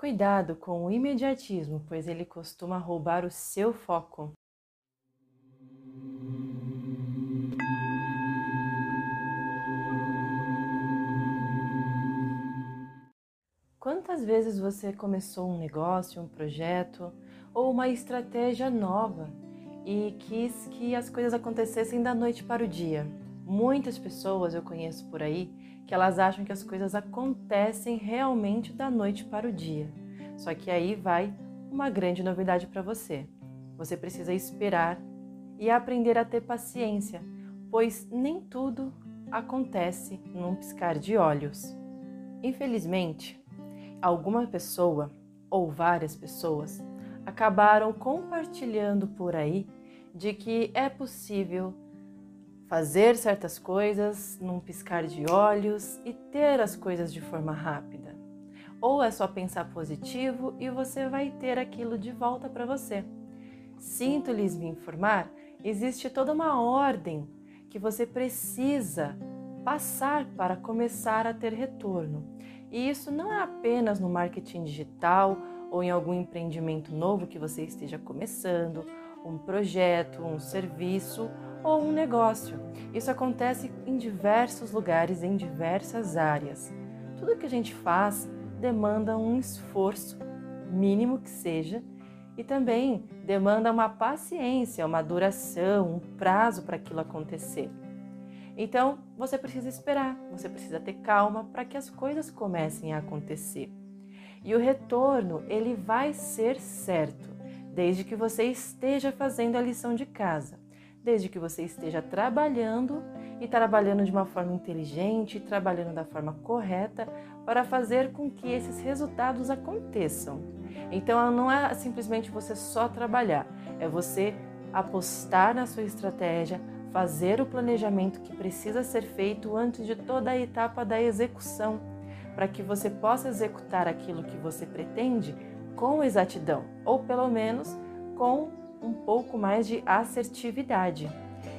Cuidado com o imediatismo, pois ele costuma roubar o seu foco. Quantas vezes você começou um negócio, um projeto ou uma estratégia nova e quis que as coisas acontecessem da noite para o dia? Muitas pessoas eu conheço por aí que elas acham que as coisas acontecem realmente da noite para o dia. Só que aí vai uma grande novidade para você. Você precisa esperar e aprender a ter paciência, pois nem tudo acontece num piscar de olhos. Infelizmente, alguma pessoa ou várias pessoas acabaram compartilhando por aí de que é possível fazer certas coisas num piscar de olhos e ter as coisas de forma rápida. Ou é só pensar positivo e você vai ter aquilo de volta para você. Sinto-lhes me informar, existe toda uma ordem que você precisa passar para começar a ter retorno. E isso não é apenas no marketing digital ou em algum empreendimento novo que você esteja começando, um projeto, um serviço ou um negócio. Isso acontece em diversos lugares, em diversas áreas. Tudo que a gente faz demanda um esforço, mínimo que seja, e também demanda uma paciência, uma duração, um prazo para aquilo acontecer. Então, você precisa esperar, você precisa ter calma para que as coisas comecem a acontecer. E o retorno, ele vai ser certo, desde que você esteja fazendo a lição de casa desde que você esteja trabalhando e trabalhando de uma forma inteligente, trabalhando da forma correta para fazer com que esses resultados aconteçam. Então não é simplesmente você só trabalhar, é você apostar na sua estratégia, fazer o planejamento que precisa ser feito antes de toda a etapa da execução, para que você possa executar aquilo que você pretende com exatidão, ou pelo menos com um pouco mais de assertividade.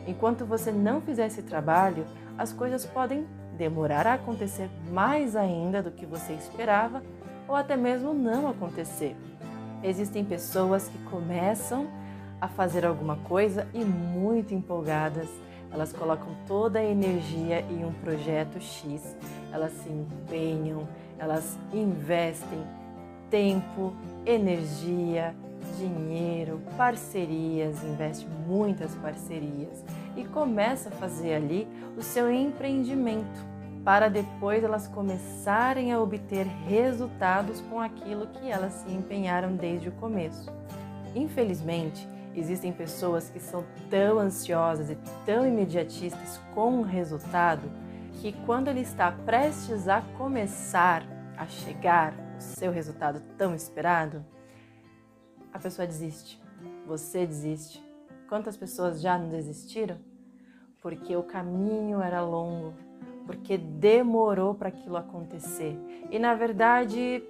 Enquanto você não fizer esse trabalho, as coisas podem demorar a acontecer mais ainda do que você esperava ou até mesmo não acontecer. Existem pessoas que começam a fazer alguma coisa e muito empolgadas, elas colocam toda a energia em um projeto X, elas se empenham, elas investem tempo, energia, dinheiro, parcerias, investe muitas parcerias e começa a fazer ali o seu empreendimento para depois elas começarem a obter resultados com aquilo que elas se empenharam desde o começo. Infelizmente, existem pessoas que são tão ansiosas e tão imediatistas com o resultado que quando ele está prestes a começar a chegar o seu resultado tão esperado, a pessoa desiste. Você desiste. Quantas pessoas já não desistiram? Porque o caminho era longo, porque demorou para aquilo acontecer. E na verdade,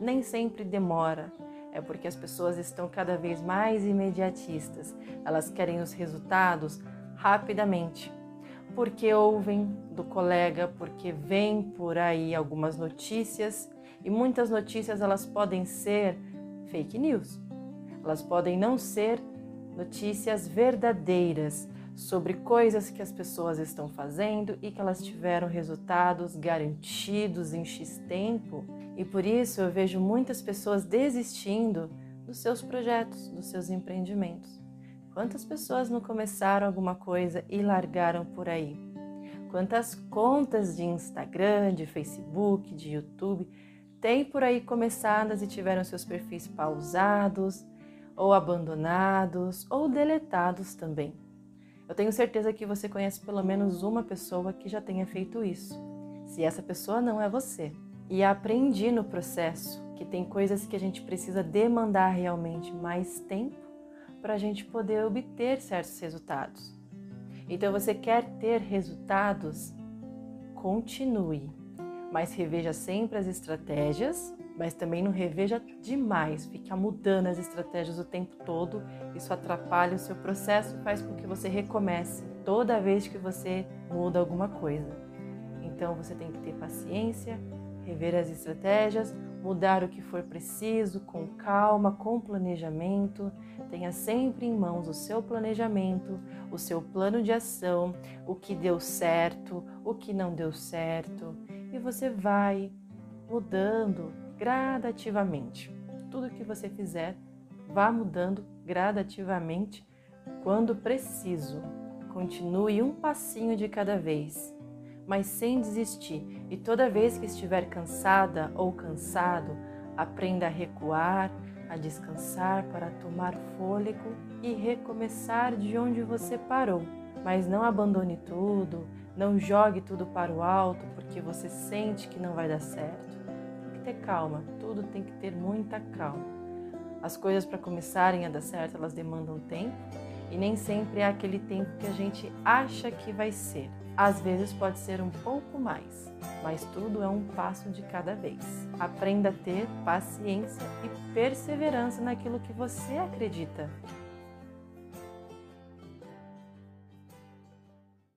nem sempre demora. É porque as pessoas estão cada vez mais imediatistas. Elas querem os resultados rapidamente. Porque ouvem do colega, porque vem por aí algumas notícias e muitas notícias elas podem ser fake news. Elas podem não ser notícias verdadeiras sobre coisas que as pessoas estão fazendo e que elas tiveram resultados garantidos em X tempo. E por isso eu vejo muitas pessoas desistindo dos seus projetos, dos seus empreendimentos. Quantas pessoas não começaram alguma coisa e largaram por aí? Quantas contas de Instagram, de Facebook, de YouTube têm por aí começadas e tiveram seus perfis pausados, ou abandonados, ou deletados também. Eu tenho certeza que você conhece pelo menos uma pessoa que já tenha feito isso. Se essa pessoa não é você. E aprendi no processo que tem coisas que a gente precisa demandar realmente mais tempo para a gente poder obter certos resultados. Então, você quer ter resultados? Continue, mas reveja sempre as estratégias mas também não reveja demais, fica mudando as estratégias o tempo todo. Isso atrapalha o seu processo e faz com que você recomece toda vez que você muda alguma coisa. Então você tem que ter paciência, rever as estratégias, mudar o que for preciso, com calma, com planejamento. Tenha sempre em mãos o seu planejamento, o seu plano de ação, o que deu certo, o que não deu certo, e você vai mudando gradativamente. Tudo que você fizer, vá mudando gradativamente quando preciso. Continue um passinho de cada vez mas sem desistir. E toda vez que estiver cansada ou cansado, aprenda a recuar, a descansar para tomar fôlego e recomeçar de onde você parou. Mas não abandone tudo, não jogue tudo para o alto porque você sente que não vai dar certo. Ter calma, tudo tem que ter muita calma. As coisas para começarem a dar certo, elas demandam tempo e nem sempre é aquele tempo que a gente acha que vai ser. Às vezes pode ser um pouco mais, mas tudo é um passo de cada vez. Aprenda a ter paciência e perseverança naquilo que você acredita.